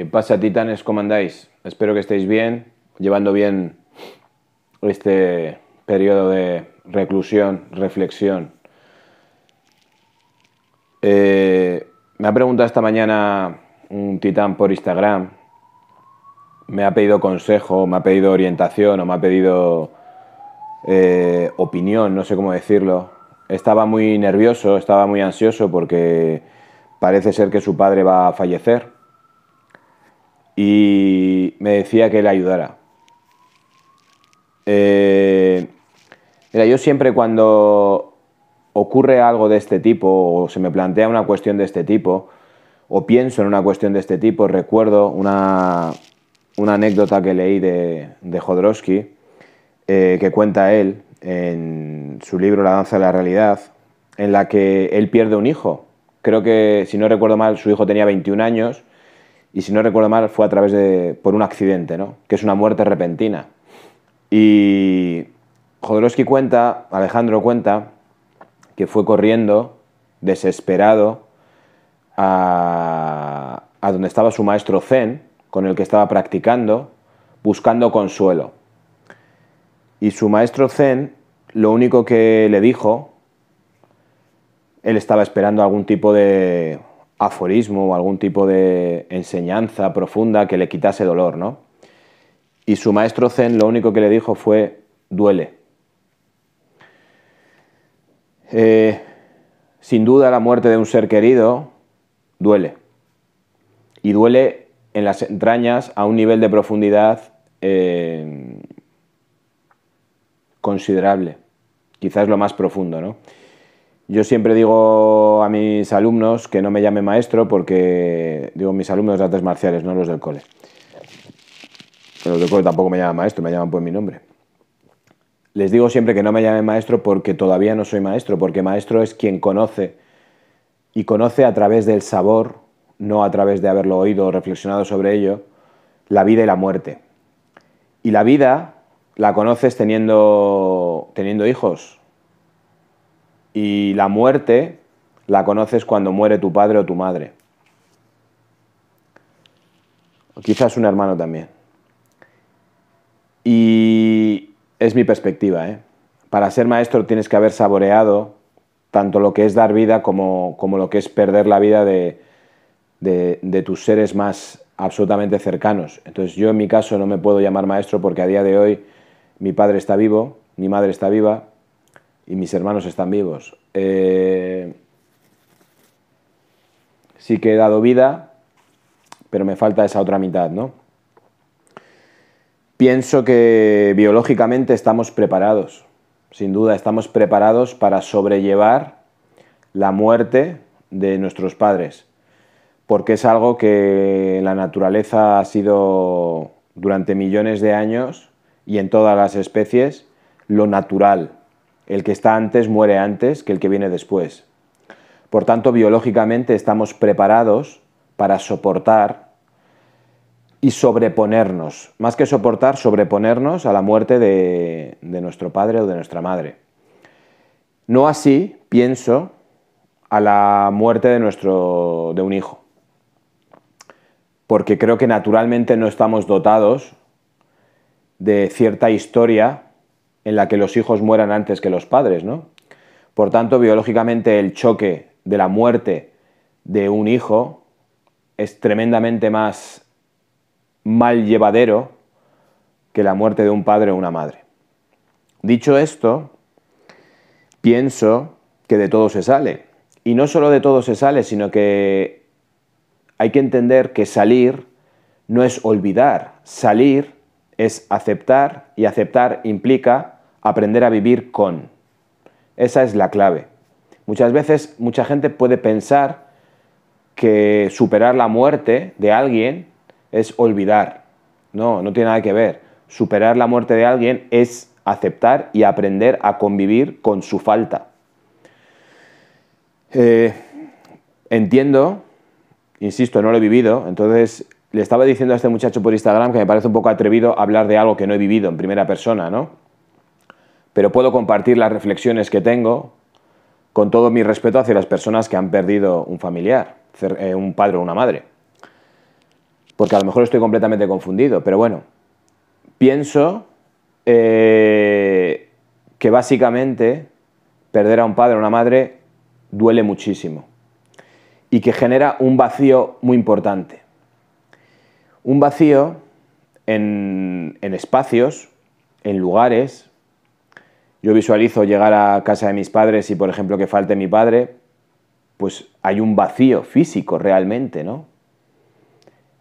¿Qué pasa, titanes? ¿Cómo andáis? Espero que estéis bien, llevando bien este periodo de reclusión, reflexión. Eh, me ha preguntado esta mañana un titán por Instagram, me ha pedido consejo, me ha pedido orientación o me ha pedido eh, opinión, no sé cómo decirlo. Estaba muy nervioso, estaba muy ansioso porque parece ser que su padre va a fallecer y me decía que le ayudara. Eh, mira, yo siempre cuando ocurre algo de este tipo o se me plantea una cuestión de este tipo o pienso en una cuestión de este tipo, recuerdo una, anécdota que leí de, de Jodorowsky eh, que cuenta él en su libro La danza de la realidad, en la que él pierde un hijo. Creo que, si no recuerdo mal, su hijo tenía 21 años y si no recuerdo mal fue a través de, por un accidente, ¿no? que es una muerte repentina. Y Jodorowsky cuenta, Alejandro cuenta, que fue corriendo, desesperado, a, a donde estaba su maestro Zen, con el que estaba practicando, buscando consuelo. Y su maestro Zen, lo único que le dijo, él estaba esperando algún tipo de aforismo o algún tipo de enseñanza profunda que le quitase dolor, ¿no? Y su maestro Zen lo único que le dijo fue, duele. Eh, sin duda la muerte de un ser querido duele. Y duele en las entrañas a un nivel de profundidad eh, considerable. Quizás lo más profundo, ¿no? Yo siempre digo a mis alumnos que no me llame maestro porque, digo mis alumnos de artes marciales, no los del cole. Los del cole tampoco me llaman maestro, me llaman por mi nombre. Les digo siempre que no me llamen maestro porque todavía no soy maestro, porque maestro es quien conoce y conoce a través del sabor, no a través de haberlo oído o reflexionado sobre ello, la vida y la muerte. Y la vida la conoces teniendo, teniendo hijos, y la muerte la conoces cuando muere tu padre o tu madre. O quizás un hermano también. Y es mi perspectiva. ¿eh? Para ser maestro tienes que haber saboreado tanto lo que es dar vida como, lo que es perder la vida de, de tus seres más absolutamente cercanos. Entonces yo en mi caso no me puedo llamar maestro porque a día de hoy mi padre está vivo, mi madre está viva, y mis hermanos están vivos. Eh, sí que he dado vida, pero me falta esa otra mitad, ¿no? Pienso que biológicamente estamos preparados, sin duda estamos preparados para sobrellevar la muerte de nuestros padres, porque es algo que la naturaleza ha sido durante millones de años y en todas las especies lo natural, el que está antes muere antes que el que viene después. Por tanto, biológicamente estamos preparados para soportar y sobreponernos, más que soportar, sobreponernos a la muerte de, nuestro padre o de nuestra madre. No así, pienso, a la muerte de, nuestro, de un hijo, porque creo que naturalmente no estamos dotados de cierta historia en la que los hijos mueran antes que los padres, ¿no? Por tanto, biológicamente el choque de la muerte de un hijo es tremendamente más mal llevadero que la muerte de un padre o una madre. Dicho esto, pienso que de todo se sale. Y no solo de todo se sale, sino que hay que entender que salir no es olvidar. Salir es aceptar y aceptar implica aprender a vivir con. Esa es la clave. Muchas veces mucha gente puede pensar que superar la muerte de alguien es olvidar. No, no tiene nada que ver. Superar la muerte de alguien es aceptar y aprender a convivir con su falta. Eh, entiendo, insisto, no lo he vivido, entonces le estaba diciendo a este muchacho por Instagram que me parece un poco atrevido hablar de algo que no he vivido en primera persona, ¿no? Pero puedo compartir las reflexiones que tengo con todo mi respeto hacia las personas que han perdido un familiar, eh, un padre o una madre. porque a lo mejor estoy completamente confundido, pero bueno, pienso eh, que básicamente perder a un padre o una madre duele muchísimo y que genera un vacío muy importante. Un vacío en, en espacios, en lugares. Yo visualizo llegar a casa de mis padres y, por ejemplo, que falte mi padre, pues hay un vacío físico realmente, ¿no?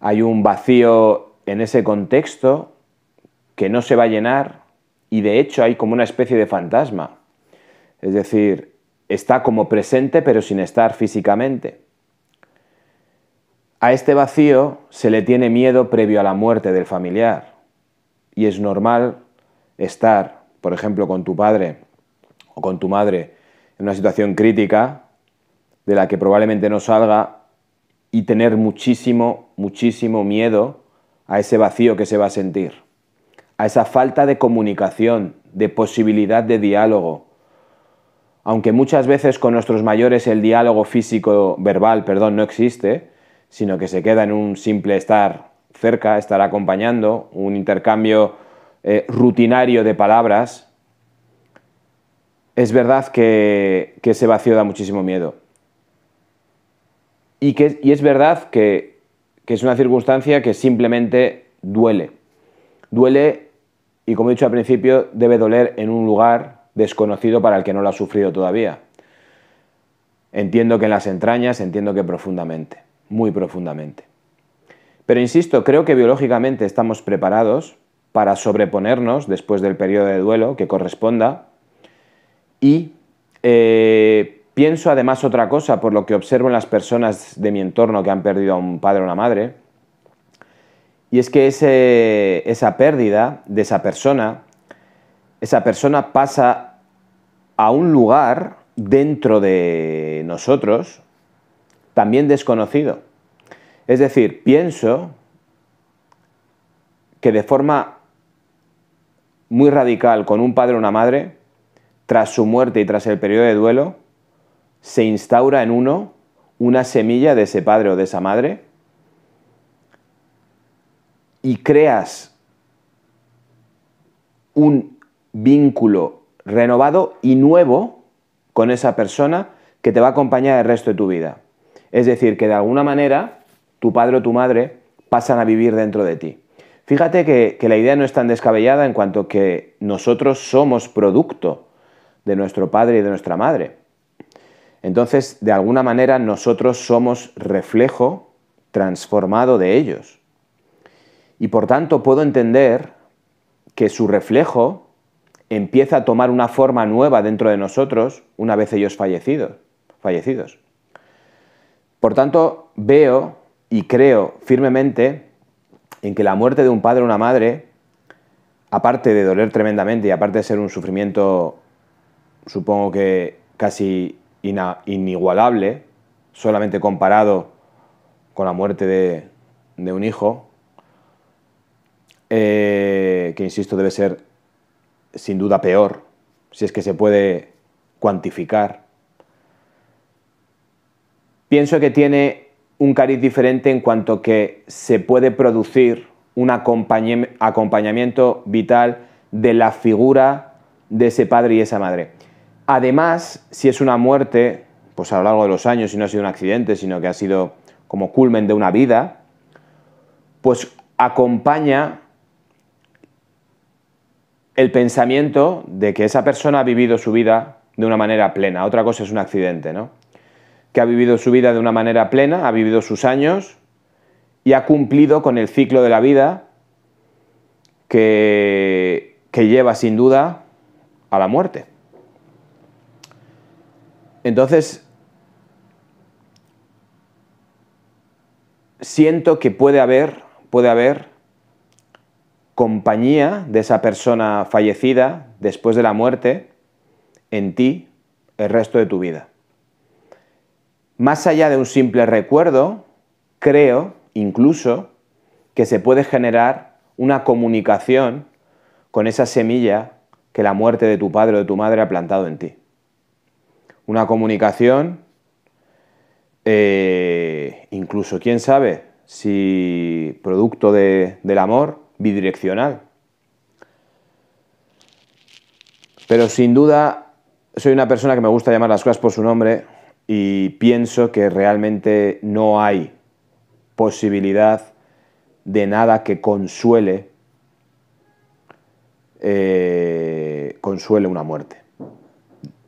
Hay un vacío en ese contexto que no se va a llenar y de hecho hay como una especie de fantasma. Es decir, está como presente pero sin estar físicamente. A este vacío se le tiene miedo previo a la muerte del familiar y es normal estar, por ejemplo, con tu padre o con tu madre en una situación crítica de la que probablemente no salga y tener muchísimo, muchísimo miedo a ese vacío que se va a sentir, a esa falta de comunicación, de posibilidad de diálogo. Aunque muchas veces con nuestros mayores el diálogo físico verbal, perdón, no existe, sino que se queda en un simple estar cerca, estar acompañando, un intercambio eh, rutinario de palabras, es verdad que, que ese vacío da muchísimo miedo. Y, que, y es verdad que, que es una circunstancia que simplemente duele. Duele y como he dicho al principio, debe doler en un lugar desconocido para el que no lo ha sufrido todavía. Entiendo que en las entrañas, entiendo que profundamente muy profundamente. Pero insisto, creo que biológicamente estamos preparados para sobreponernos después del periodo de duelo que corresponda y eh, pienso además otra cosa por lo que observo en las personas de mi entorno que han perdido a un padre o una madre, y es que esa pérdida de esa persona, esa persona pasa a un lugar dentro de nosotros, también desconocido. Es decir, pienso que de forma muy radical con un padre o una madre, tras su muerte y tras el periodo de duelo, se instaura en uno una semilla de ese padre o de esa madre y creas un vínculo renovado y nuevo con esa persona que te va a acompañar el resto de tu vida. Es decir, que de alguna manera tu padre o tu madre pasan a vivir dentro de ti. Fíjate que, la idea no es tan descabellada en cuanto que nosotros somos producto de nuestro padre y de nuestra madre. Entonces, de alguna manera, nosotros somos reflejo transformado de ellos. Y por tanto, puedo entender que su reflejo empieza a tomar una forma nueva dentro de nosotros una vez ellos fallecidos. fallecidos. Por tanto, veo y creo firmemente en que la muerte de un padre o una madre, aparte de doler tremendamente y aparte de ser un sufrimiento, supongo que casi inigualable, solamente comparado con la muerte de, un hijo, eh, que insisto debe ser sin duda peor, si es que se puede cuantificar, Pienso que tiene un cariz diferente en cuanto que se puede producir un acompañamiento vital de la figura de ese padre y esa madre. Además, si es una muerte, pues a lo largo de los años, si no ha sido un accidente, sino que ha sido como culmen de una vida, pues acompaña el pensamiento de que esa persona ha vivido su vida de una manera plena. Otra cosa es un accidente, ¿no? Que ha vivido su vida de una manera plena, ha vivido sus años y ha cumplido con el ciclo de la vida que, lleva sin duda a la muerte. Entonces, siento que puede haber, puede haber compañía de esa persona fallecida después de la muerte en ti el resto de tu vida. Más allá de un simple recuerdo, creo incluso que se puede generar una comunicación con esa semilla que la muerte de tu padre o de tu madre ha plantado en ti. Una comunicación, eh, incluso, quién sabe, si producto del amor, bidireccional. Pero sin duda soy una persona que me gusta llamar las cosas por su nombre y pienso que realmente no hay posibilidad de nada que consuele, eh, consuele una muerte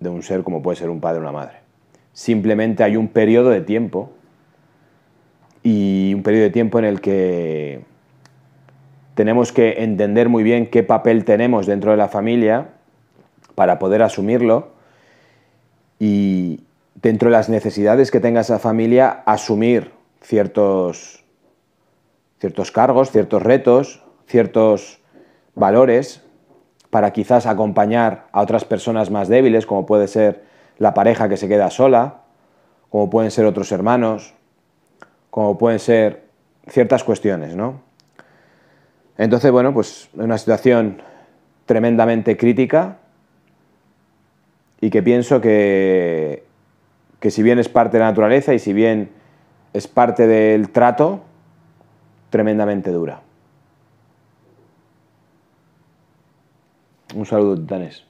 de un ser como puede ser un padre o una madre. Simplemente hay un periodo de tiempo y un periodo de tiempo en el que tenemos que entender muy bien qué papel tenemos dentro de la familia para poder asumirlo y dentro de las necesidades que tenga esa familia asumir ciertos, ciertos cargos, ciertos retos, ciertos valores para quizás acompañar a otras personas más débiles, como puede ser la pareja que se queda sola, como pueden ser otros hermanos, como pueden ser ciertas cuestiones, ¿no? Entonces, bueno, pues es una situación tremendamente crítica y que pienso que, que si bien es parte de la naturaleza y si bien es parte del trato, tremendamente dura. Un saludo, Titanes.